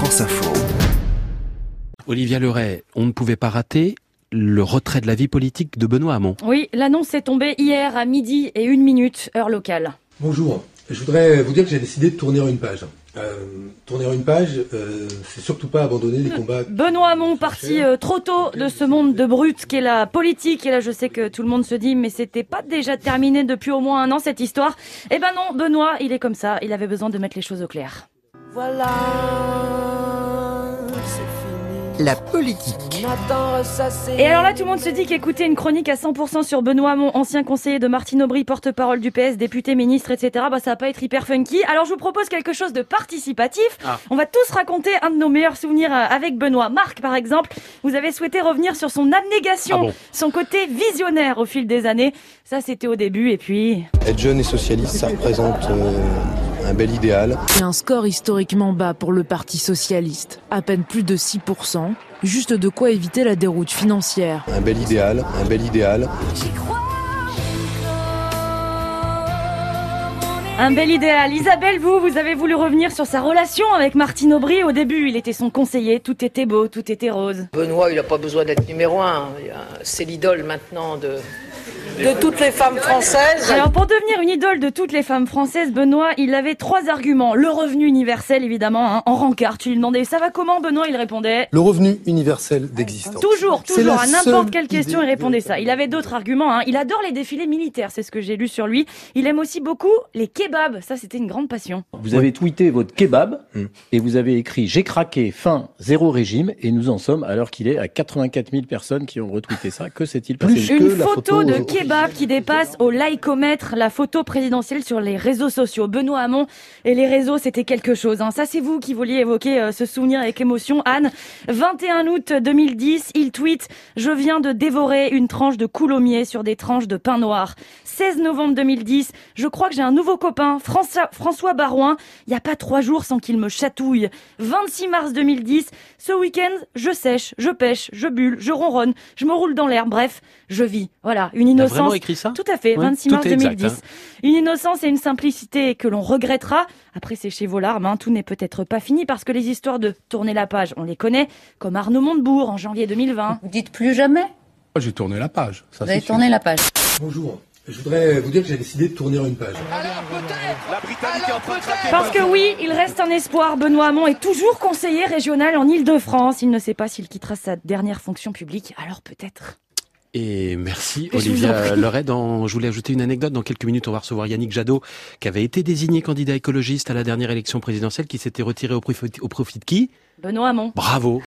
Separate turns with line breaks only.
France Info.
Olivia Leray, on ne pouvait pas rater le retrait de la vie politique de Benoît Hamon.
Oui, l'annonce est tombée hier à midi et une minute, heure locale.
Bonjour, je voudrais vous dire que j'ai décidé de tourner une page. Euh, tourner une page, euh, c'est surtout pas abandonner les combats.
Benoît Hamon parti euh, trop tôt de ce monde de brut qu'est la politique. Et là, je sais que tout le monde se dit, mais c'était pas déjà terminé depuis au moins un an cette histoire. Eh ben non, Benoît, il est comme ça. Il avait besoin de mettre les choses au clair.
Voilà,
La politique.
Et alors là, tout le monde se dit qu'écouter une chronique à 100% sur Benoît Hamon, ancien conseiller de Martine Aubry, porte-parole du PS, député, ministre, etc., bah ça va pas être hyper funky. Alors je vous propose quelque chose de participatif. On va tous raconter un de nos meilleurs souvenirs euh, avec Benoît. Marc, par exemple, vous avez souhaité revenir sur son abnégation,
Ah bon
son côté visionnaire au fil des années. Ça, c'était au début, et puis...
Être jeune et socialiste, ça représente euh, un bel idéal.
Et un score historiquement bas pour le Parti socialiste, à peine plus de 6%, juste de quoi éviter la déroute financière.
Un bel idéal, un bel idéal.
Un bel idéal. Isabelle, vous, vous avez voulu revenir sur sa relation avec Martine Aubry. Au début, il était son conseiller, tout était beau, tout était rose.
Benoît, il n'a pas besoin d'être numéro un. C'est l'idole maintenant de, de toutes les femmes françaises.
Alors pour devenir une idole de toutes les femmes françaises, Benoît, il avait trois arguments. Le revenu universel, évidemment, hein, en rencard. Tu lui demandais ça va comment, Benoît? Il répondait
Le revenu universel d'existence.
toujours, toujours, à n'importe quelle question, il répondait
de-
ça. Il avait d'autres arguments. Hein. Il adore les défilés militaires, c'est ce que j'ai lu sur lui. Il aime aussi beaucoup les kebabs. Ça, c'était une grande passion.
Vous avez tweeté votre kebab et vous avez écrit J'ai craqué, fin, zéro régime. Et nous en sommes, alors qu'il est à 84 000 personnes qui ont retweeté ça. Que s'est-il passé
Plus
Une
que la
photo,
photo
de kebab qui dépasse au likemètre la photo présidentielle sur les réseaux sociaux. Benoît Hamon et les réseaux, c'était quelque chose. hein. Ça, c'est vous qui vouliez évoquer euh, ce souvenir avec émotion. Anne, 21 août 2010, il tweet « Je viens de dévorer une tranche de coulommiers sur des tranches de pain noir. » 16 novembre 2010, je crois que j'ai un nouveau copain, François, François Barouin. Il n'y a pas trois jours sans qu'il me chatouille. 26 mars 2010, ce week-end, je sèche, je pêche, je bulle, je ronronne, je me roule dans l'air. Bref, je vis. Voilà, une
T'as
innocence.
vraiment écrit ça?
Tout à fait,
Ouais,
26
tout
mars
est exact,
2010.
hein.
Une innocence et une simplicité que l'on regrettera. Après, c'est chez vos larmes, hein. tout n'est peut-être pas fini parce que les histoires de tourner la page, on les connaît, comme Arnaud Montebourg en janvier 2020.
Vous dites plus jamais?
J'ai tourné la page. Ça,
Vous avez
sûr.
tourné la page.
Bonjour, je voudrais vous dire que j'ai décidé de tourner une page.
Parce que oui, il reste un espoir. Benoît Hamon est toujours conseiller régional en Ile-de-France. Il ne sait pas s'il quittera sa dernière fonction publique, alors peut-être.
Et merci
Je en
Olivia. Leray. Je voulais ajouter une anecdote. Dans quelques minutes, on va recevoir Yannick Jadot, qui avait été désigné candidat écologiste à la dernière élection présidentielle, qui s'était retiré au profit, au profit de qui?
Benoît Hamon.
Bravo